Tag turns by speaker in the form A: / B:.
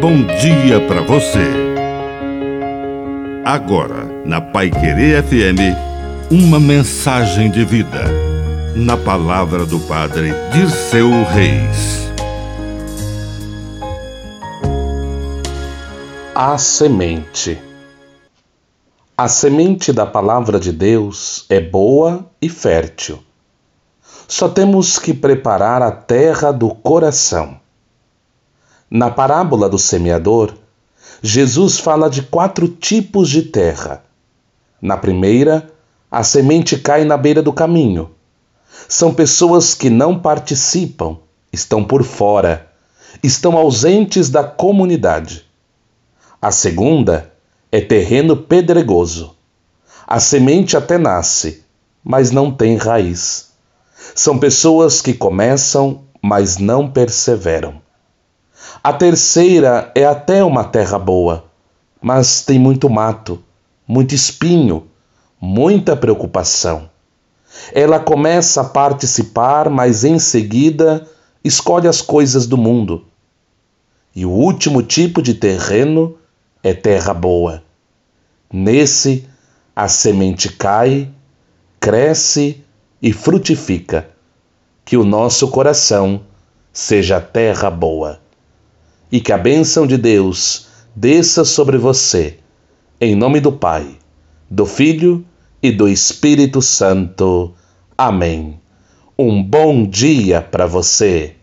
A: bom dia para você. Agora, na Pai Querer FM, uma mensagem de vida. Na palavra do Padre Dirceu Reis.
B: A semente. A semente da palavra de Deus é boa e fértil. Só temos que preparar a terra do coração. Na parábola do semeador, Jesus fala de quatro tipos de terra. Na primeira, a semente cai na beira do caminho. São pessoas que não participam, estão por fora, estão ausentes da comunidade. A segunda é terreno pedregoso. A semente até nasce, mas não tem raiz. São pessoas que começam, mas não perseveram. A terceira é até uma terra boa, mas tem muito mato, muito espinho, muita preocupação. Ela começa a participar, mas em seguida escolhe as coisas do mundo. E o último tipo de terreno é terra boa. Nesse, a semente cai, cresce e frutifica. Que o nosso coração seja terra boa e que a bênção de Deus desça sobre você, em nome do Pai, do Filho e do Espírito Santo. Amém. Um bom dia para você.